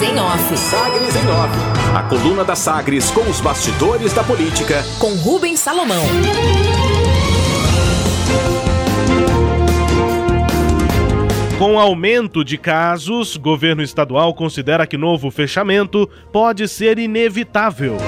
Sagres em Off. Sagres em Off. A coluna da Sagres com os bastidores da política. Com Rubens Salomão. Com aumento de casos, governo estadual considera que novo fechamento pode ser inevitável.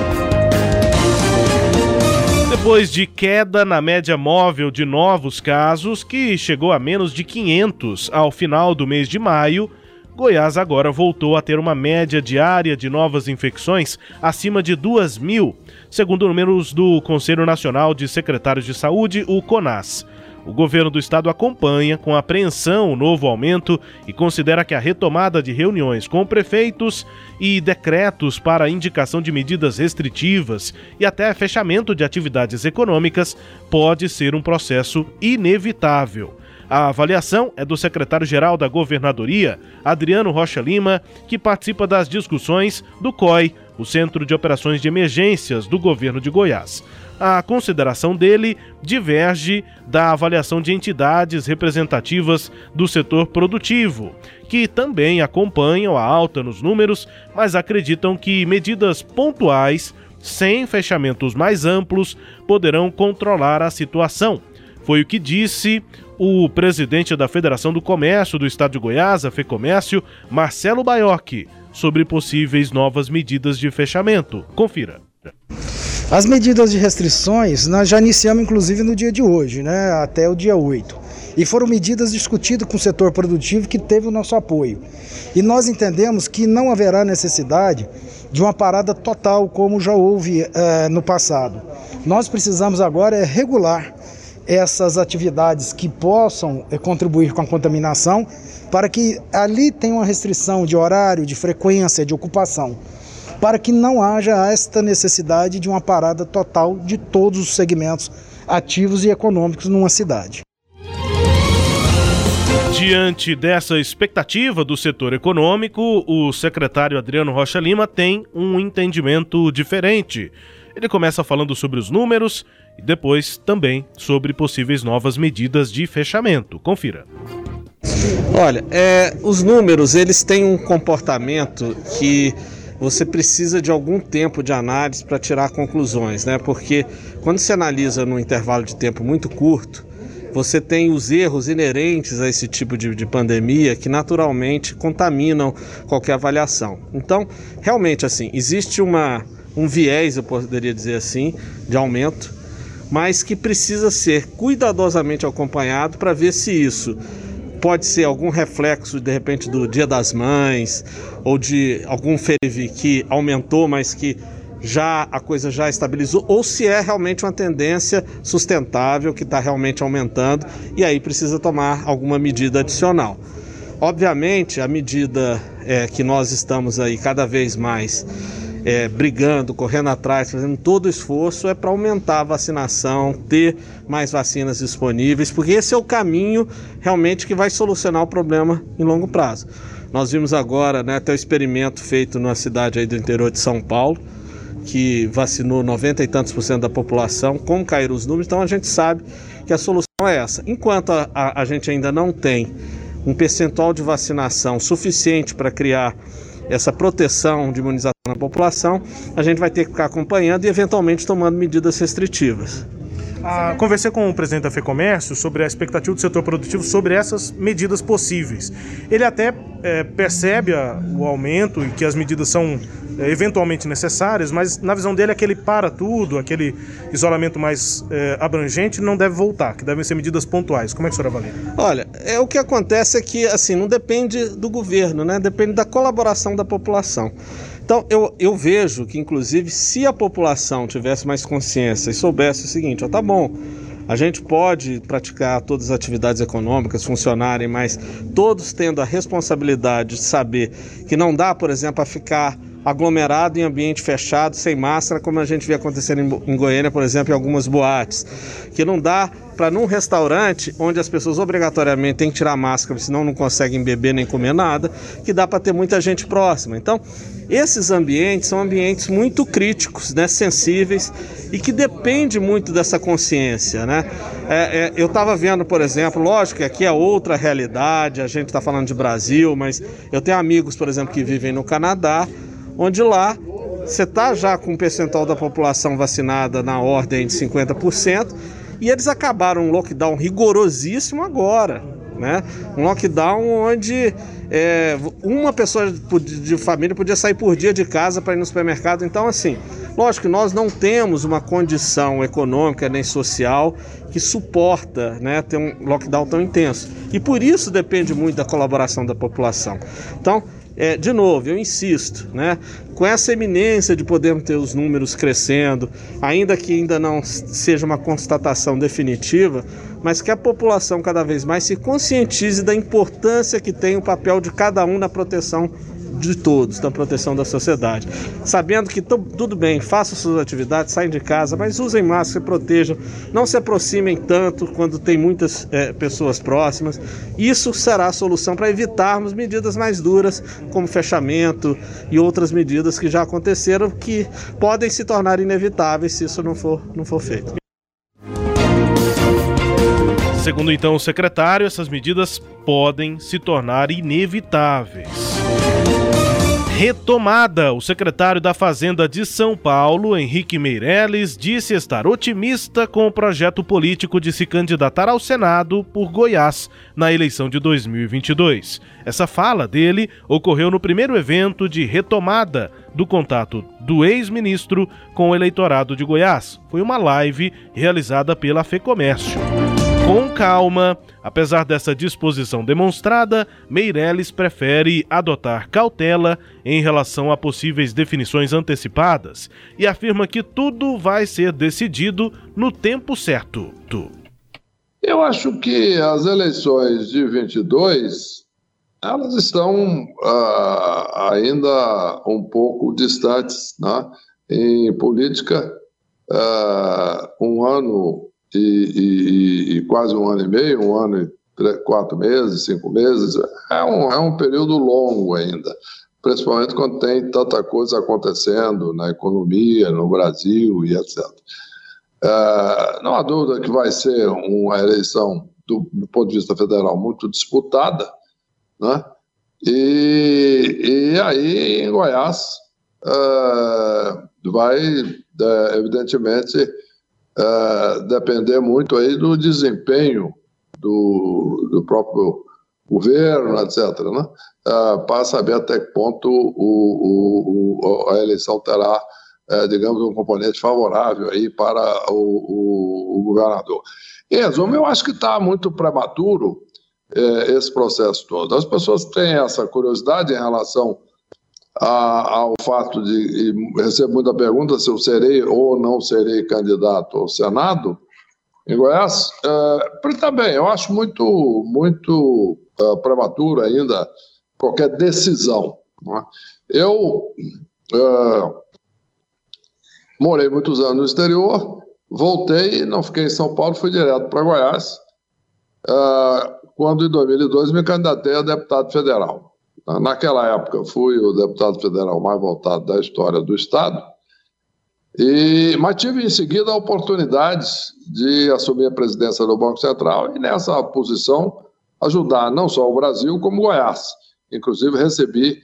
Depois de queda na média móvel de novos casos, que chegou a menos de 500 ao final do mês de maio, Goiás agora voltou a ter uma média diária de novas infecções acima de 2 mil, segundo números do Conselho Nacional de Secretários de Saúde, o CONAS. O governo do estado acompanha com apreensão o novo aumento e considera que a retomada de reuniões com prefeitos e decretos para indicação de medidas restritivas e até fechamento de atividades econômicas pode ser um processo inevitável. A avaliação é do secretário-geral da Governadoria, Adriano Rocha Lima, que participa das discussões do COI, o Centro de Operações de Emergências do Governo de Goiás a consideração dele diverge da avaliação de entidades representativas do setor produtivo, que também acompanham a alta nos números, mas acreditam que medidas pontuais, sem fechamentos mais amplos, poderão controlar a situação. Foi o que disse o presidente da Federação do Comércio do Estado de Goiás, a FEComércio, Marcelo Baiocchi, sobre possíveis novas medidas de fechamento. Confira. As medidas de restrições nós já iniciamos inclusive no dia de hoje, né, até o dia 8. E foram medidas discutidas com o setor produtivo que teve o nosso apoio. E nós entendemos que não haverá necessidade de uma parada total como já houve eh, no passado. Nós precisamos agora é regular essas atividades que possam eh, contribuir com a contaminação para que ali tenha uma restrição de horário, de frequência, de ocupação para que não haja esta necessidade de uma parada total de todos os segmentos ativos e econômicos numa cidade. Diante dessa expectativa do setor econômico, o secretário Adriano Rocha Lima tem um entendimento diferente. Ele começa falando sobre os números e depois também sobre possíveis novas medidas de fechamento. Confira. Olha, é, os números eles têm um comportamento que você precisa de algum tempo de análise para tirar conclusões, né? Porque quando se analisa num intervalo de tempo muito curto, você tem os erros inerentes a esse tipo de, de, pandemia que naturalmente contaminam qualquer avaliação. Então, realmente, assim, existe uma, um viés, eu poderia dizer assim, de aumento, mas que precisa ser cuidadosamente acompanhado para ver se isso pode ser algum reflexo de repente do Dia das Mães ou de algum ferive que aumentou, mas que já a coisa já estabilizou, ou se é realmente uma tendência sustentável que está realmente aumentando e aí precisa tomar alguma medida adicional. Obviamente, a medida é, que nós estamos aí cada vez mais é, brigando, correndo atrás, fazendo todo o esforço é para aumentar a vacinação, ter mais vacinas disponíveis, porque esse é o caminho realmente que vai solucionar o problema em longo prazo. Nós vimos agora né, até o experimento feito na cidade aí do interior de São Paulo, que vacinou 90 e tantos por cento da população, como caíram os números, então a gente sabe que a solução é essa. Enquanto a, a, a gente ainda não tem um percentual de vacinação suficiente para criar essa proteção de imunização na população, a gente vai ter que ficar acompanhando e eventualmente tomando medidas restritivas. Ah, conversei com o presidente da FEComércio sobre a expectativa do setor produtivo sobre essas medidas possíveis. Ele até é, percebe a, o aumento e que as medidas são é, eventualmente necessárias, mas na visão dele aquele para tudo, aquele isolamento mais é, abrangente não deve voltar, que devem ser medidas pontuais. Como é que o senhor avalia? Olha, é, o que acontece é que assim não depende do governo, né? depende da colaboração da população. Então, eu, eu vejo que, inclusive, se a população tivesse mais consciência e soubesse o seguinte: ó, tá bom, a gente pode praticar todas as atividades econômicas funcionarem, mas todos tendo a responsabilidade de saber que não dá, por exemplo, a ficar aglomerado em ambiente fechado, sem máscara, como a gente vê acontecendo em, Goiânia, por exemplo, em algumas boates. Que não dá para num restaurante onde as pessoas obrigatoriamente têm que tirar máscara, senão não conseguem beber nem comer nada, que dá para ter muita gente próxima. Então, esses ambientes são ambientes muito críticos, né, sensíveis e que depende muito dessa consciência, né? É, é, eu estava vendo, por exemplo, lógico que aqui é outra realidade, a gente está falando de Brasil, mas eu tenho amigos, por exemplo, que vivem no Canadá onde lá você está já com um percentual da população vacinada na ordem de 50%, e eles acabaram um lockdown rigorosíssimo agora. Né? Um lockdown onde é, uma pessoa de família podia sair por dia de casa para ir no supermercado. Então, assim, lógico que nós não temos uma condição econômica nem social que suporta né, ter um lockdown tão intenso. E por isso depende muito da colaboração da população. Então, é, de novo, eu insisto, né? Com essa eminência de podermos ter os números crescendo, ainda que ainda não seja uma constatação definitiva, mas que a população cada vez mais se conscientize da importância que tem o papel de cada um na proteção de todos, da proteção da sociedade. Sabendo que tudo bem, façam suas atividades, saem de casa, mas usem máscara, se protejam, não se aproximem tanto quando tem muitas é, pessoas próximas. Isso será a solução para evitarmos medidas mais duras, como fechamento e outras medidas que já aconteceram, que podem se tornar inevitáveis se isso não for, não for feito. Segundo então o secretário, essas medidas podem se tornar inevitáveis. Retomada. O secretário da Fazenda de São Paulo, Henrique Meirelles, disse estar otimista com o projeto político de se candidatar ao Senado por Goiás na eleição de 2022. Essa fala dele ocorreu no primeiro evento de retomada do contato do ex-ministro com o eleitorado de Goiás. Foi uma live realizada pela FEComércio. Com calma, apesar dessa disposição demonstrada, Meirelles prefere adotar cautela em relação a possíveis definições antecipadas e afirma que tudo vai ser decidido no tempo certo. Eu acho que as eleições de 22 elas estão uh, ainda um pouco distantes, né? Em política, uh, um ano e, e, e, quase um ano e meio, um ano e três, quatro meses, cinco meses, é um, é um período longo ainda, principalmente quando tem tanta coisa acontecendo na economia, no Brasil e etc. É, não há dúvida que vai ser uma eleição, do, do ponto de vista federal, muito disputada, né? E, e aí, em Goiás, é, vai, é, evidentemente, é, depender muito aí do desempenho do, do próprio governo, etc., né? É, para saber até que ponto o, o, o, a eleição terá, é, digamos, um componente favorável aí para o, governador. Em resumo, eu acho que está muito prematuro esse processo todo. As pessoas têm essa curiosidade em relação a, ao fato de recebo muita pergunta se eu serei ou não serei candidato ao Senado em Goiás. É, também, eu acho muito, muito é, prematuro ainda qualquer decisão. É? Eu é, morei muitos anos no exterior, voltei, não fiquei em São Paulo, fui direto para Goiás, é, quando em 2002 me candidatei a deputado federal. Naquela época, fui o deputado federal mais votado da história do Estado, e, mas tive em seguida a oportunidade de assumir a presidência do Banco Central e, nessa posição, ajudar não só o Brasil, como Goiás. Inclusive, recebi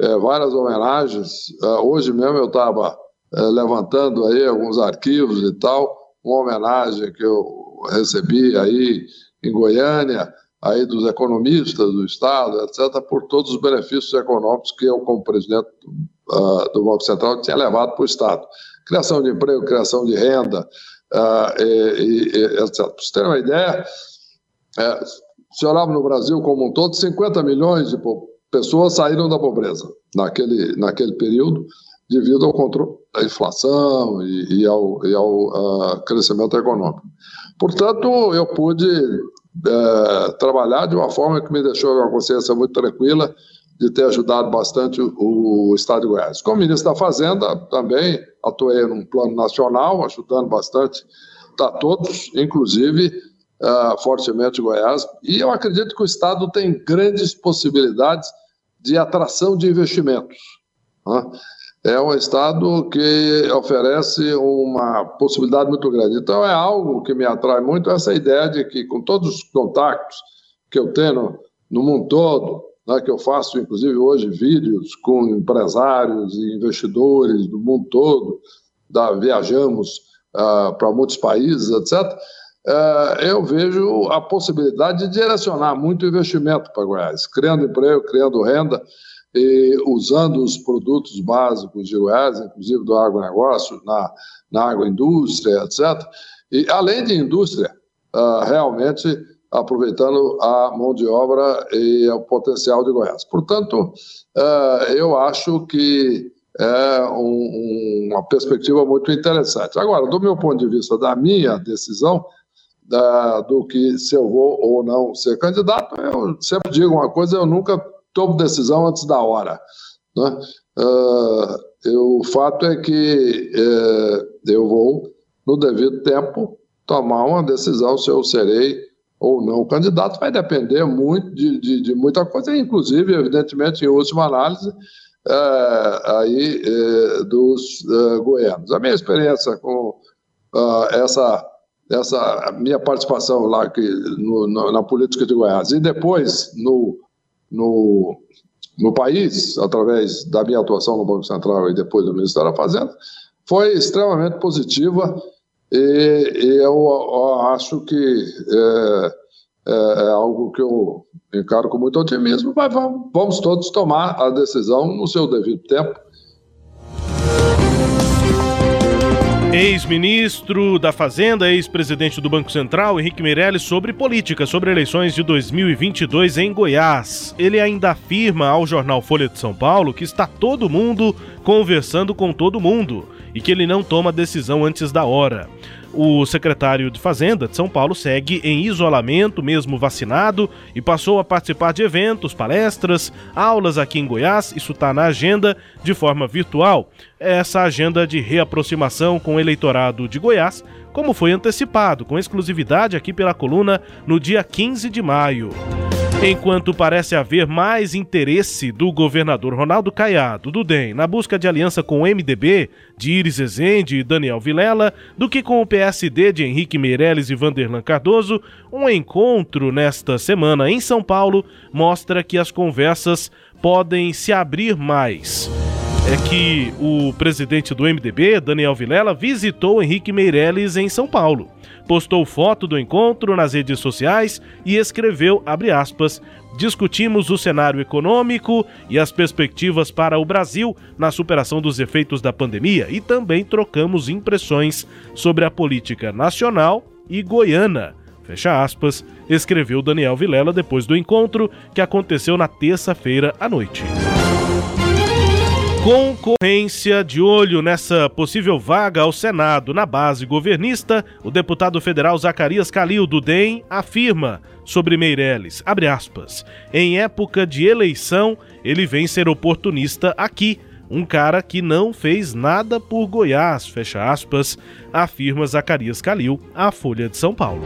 é, várias homenagens. É, hoje mesmo eu estava é, levantando aí alguns arquivos e tal, uma homenagem que eu recebi aí em Goiânia aí dos economistas do Estado, etc., por todos os benefícios econômicos que eu, como presidente uh, do Banco Central, tinha levado para o Estado. Criação de emprego, criação de renda, uh, e, e, etc. Para você ter uma ideia, é, se olhava no Brasil como um todo, 50 milhões de pessoas saíram da pobreza naquele, naquele período, devido ao controle da inflação e, e ao, e ao uh, crescimento econômico. Portanto, eu pude é, trabalhar de uma forma que me deixou uma consciência muito tranquila de ter ajudado bastante o, o Estado de Goiás. Como ministro da Fazenda, também atuei num plano nacional, ajudando bastante a todos, inclusive uh, fortemente Goiás. E eu acredito que o Estado tem grandes possibilidades de atração de investimentos. Né? É um Estado que oferece uma possibilidade muito grande. Então, é algo que me atrai muito, essa ideia de que, com todos os contactos que eu tenho no mundo todo, né, que eu faço, inclusive, hoje, vídeos com empresários e investidores do mundo todo, da, viajamos uh, para muitos países, etc., eu vejo a possibilidade de direcionar muito investimento para Goiás, criando emprego, criando renda, e usando os produtos básicos de Goiás, inclusive do agronegócio, na, na agroindústria, etc. E, além de indústria, uh, realmente aproveitando a mão de obra e o potencial de Goiás. Portanto, uh, eu acho que é um, uma perspectiva muito interessante. Agora, do meu ponto de vista, da minha decisão, da, do que se eu vou ou não ser candidato, eu sempre digo uma coisa, eu nunca tomo decisão antes da hora. Né? Uh, eu, o fato é que uh, eu vou, no devido tempo, tomar uma decisão se eu serei ou não candidato, vai depender muito de, de, de muita coisa, inclusive, evidentemente, em última análise, uh, aí, eh, dos goianos. A minha experiência com essa essa minha participação lá que, no, no, na política de Goiás. E depois no no, no país, através da minha atuação no Banco Central e depois do Ministério da Fazenda, foi extremamente positiva e, e eu, eu, acho que é, é, é, algo que eu encaro com muito otimismo, mas vamos, vamos todos tomar a decisão no seu devido tempo Ex-ministro da Fazenda, ex-presidente do Banco Central, Henrique Meirelles, sobre política, sobre eleições de 2022 em Goiás. Ele ainda afirma ao jornal Folha de São Paulo que está todo mundo conversando com todo mundo e que ele não toma decisão antes da hora. O secretário de Fazenda de São Paulo segue em isolamento, mesmo vacinado, e passou a participar de eventos, palestras, aulas aqui em Goiás. Isso está na agenda de forma virtual. Essa agenda de reaproximação com o eleitorado de Goiás, como foi antecipado, com exclusividade aqui pela coluna no dia 15 de maio. Enquanto parece haver mais interesse do governador Ronaldo Caiado, do DEM, na busca de aliança com o MDB, de Iris Ezende e Daniel Vilela, do que com o PSD de Henrique Meirelles e Vanderlan Cardoso, um encontro nesta semana em São Paulo mostra que as conversas podem se abrir mais. É que o presidente do MDB, Daniel Vilela, visitou Henrique Meirelles em São Paulo postou foto do encontro nas redes sociais e escreveu, aspas, discutimos o cenário econômico e as perspectivas para o Brasil na superação dos efeitos da pandemia e também trocamos impressões sobre a política nacional e goiana. Fecha aspas, escreveu Daniel Vilela depois do encontro que aconteceu na terça-feira à noite. Concorrência de olho nessa possível vaga ao Senado na base governista, o deputado federal Zacarias Calil do DEM afirma sobre Meirelles, aspas, em época de eleição, ele vem ser oportunista aqui, um cara que não fez nada por Goiás, fecha aspas, afirma Zacarias Calil à Folha de São Paulo.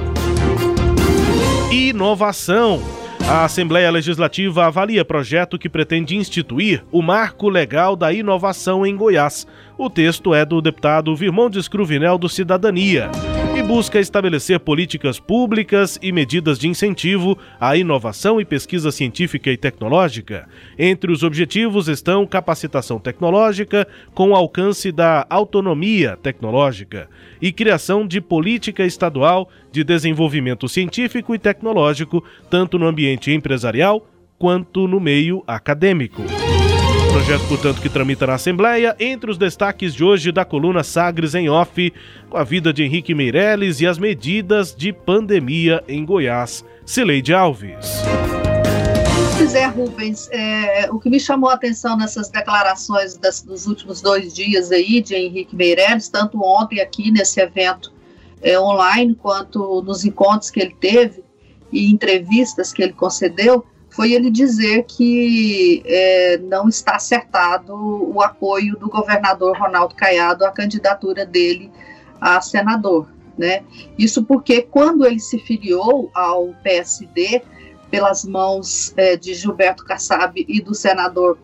Inovação. A Assembleia Legislativa avalia projeto que pretende instituir o marco legal da inovação em Goiás. O texto é do deputado Virmondes Cruvinel do Cidadania busca estabelecer políticas públicas e medidas de incentivo à inovação e pesquisa científica e tecnológica. Entre os objetivos estão capacitação tecnológica com alcance da autonomia tecnológica e criação de política estadual de desenvolvimento científico e tecnológico, tanto no ambiente empresarial quanto no meio acadêmico. Projeto, portanto, que tramita na Assembleia. Entre os destaques de hoje da coluna Sagres em Off, com a vida de Henrique Meirelles e as medidas de pandemia em Goiás. Cileide Alves. Pois é, Rubens, é, o que me chamou a atenção nessas declarações das, dos últimos dois dias aí de Henrique Meirelles, tanto ontem aqui nesse evento é, online, quanto nos encontros que ele teve e entrevistas que ele concedeu, foi ele dizer que é, não está acertado o apoio do governador Ronaldo Caiado à candidatura dele a senador. Né? Isso porque quando ele se filiou ao PSD, pelas mãos é, de Gilberto Kassab e do senador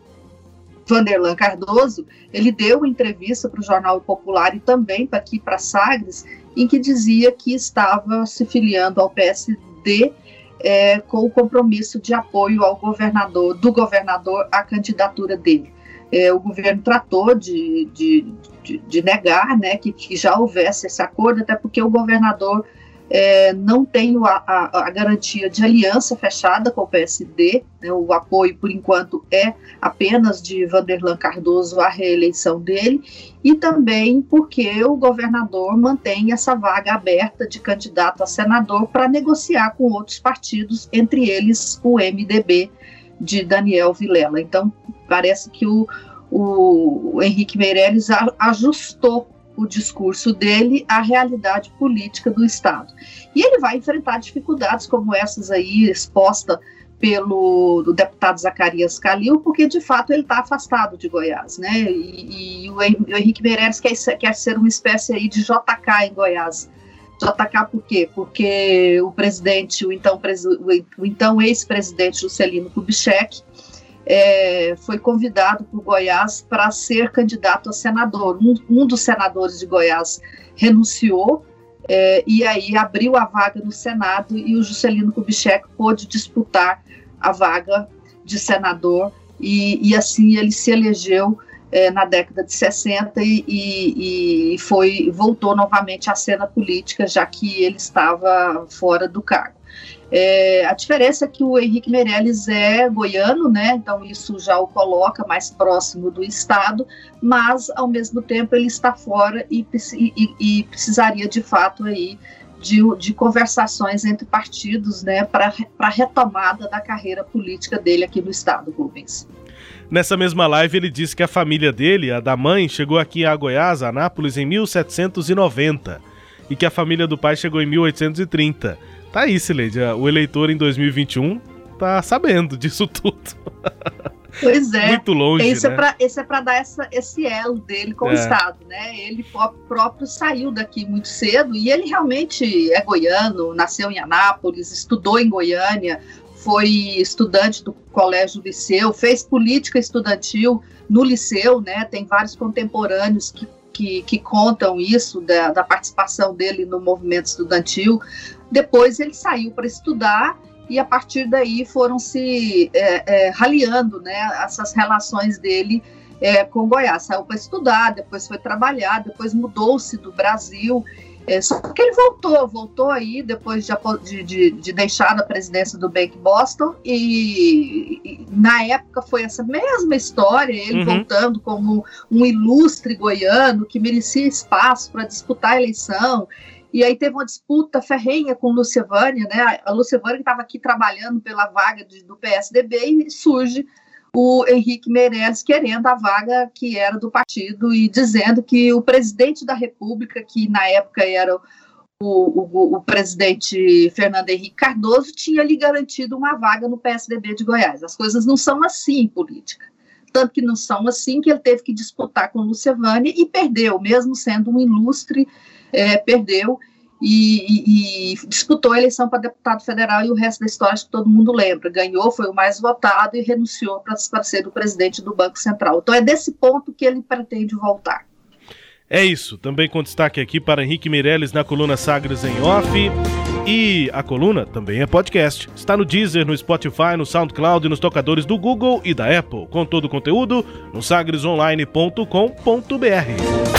Vanderlan Cardoso, ele deu entrevista para o Jornal Popular e também para aqui para Sagres, em que dizia que estava se filiando ao PSD é, com o compromisso de apoio ao governador, do governador à candidatura dele. É, o governo tratou de, de, de, de negar né, que, que, já houvesse esse acordo, até porque o governador é, não tem a, a, a, garantia de aliança fechada com o PSD, né, o apoio, por enquanto, é apenas de Vanderlan Cardoso à reeleição dele, e também porque o governador mantém essa vaga aberta de candidato a senador para negociar com outros partidos, entre eles o MDB de Daniel Vilela. Então, parece que o, o Henrique Meirelles ajustou o discurso dele à realidade política do Estado. E ele vai enfrentar dificuldades como essas aí exposta pelo deputado Zacarias Calil, porque de fato ele está afastado de Goiás, né? E, e o, Henrique Meirelles quer, quer ser uma espécie aí de JK em Goiás. JK por quê? Porque o presidente, o então, o então ex-presidente Juscelino Kubitschek, é, foi convidado por Goiás para ser candidato a senador. Um, um, dos senadores de Goiás renunciou é, e aí abriu a vaga no Senado e o Juscelino Kubitschek pôde disputar a vaga de senador e, e assim ele se elegeu é, na década de 60 e, e, e, foi voltou novamente à cena política já que ele estava fora do cargo. É, a diferença é que o Henrique Meirelles é goiano, né? Então isso já o coloca mais próximo do estado, mas ao mesmo tempo ele está fora e, e, e precisaria de fato aí de, de, conversações entre partidos, né, para a retomada da carreira política dele aqui no estado, Rubens. Nessa mesma live, ele disse que a família dele, a da mãe, chegou aqui a Goiás, Anápolis, em 1790 e que a família do pai chegou em 1830. Tá aí, Sileide. O eleitor em 2021 tá sabendo disso tudo. Pois é. Muito longe, esse é né? É pra, esse é para dar essa, esse elo dele com é. o Estado, né? Ele próprio saiu daqui muito cedo e ele realmente é goiano, nasceu em Anápolis, estudou em Goiânia, foi estudante do Colégio Liceu, fez política estudantil no Liceu, né? Tem vários contemporâneos que que, que, contam isso, da, da, participação dele no movimento estudantil. Depois ele saiu para estudar e a partir daí foram se é, é, raliando né, essas relações dele é, com Goiás. Saiu para estudar, depois foi trabalhar, depois mudou-se do Brasil. É, só que ele voltou, voltou aí depois de, de, de deixar a presidência do Bank Boston e, e, na época foi essa mesma história, ele uhum. voltando como um ilustre goiano que merecia espaço para disputar a eleição e aí teve uma disputa ferrenha com Lúcia Vânia, né? A Lúcia Vânia estava aqui trabalhando pela vaga de, do PSDB e surge o Henrique Meirelles querendo a vaga que era do partido e dizendo que o presidente da República, que na época era o, o, o, presidente Fernando Henrique Cardoso, tinha lhe garantido uma vaga no PSDB de Goiás. As coisas não são assim em política. Tanto que não são assim que ele teve que disputar com Lúcia e perdeu, mesmo sendo um ilustre é, perdeu e, e, disputou a eleição para deputado federal e o resto da história que todo mundo lembra. Ganhou, foi o mais votado e renunciou para ser o presidente do Banco Central. Então é desse ponto que ele pretende voltar. É isso, também com destaque aqui para Henrique Meirelles na coluna Sagres em Off. E a coluna também é podcast. Está no Deezer, no Spotify, no SoundCloud e nos tocadores do Google e da Apple. Com todo o conteúdo no sagresonline.com.br.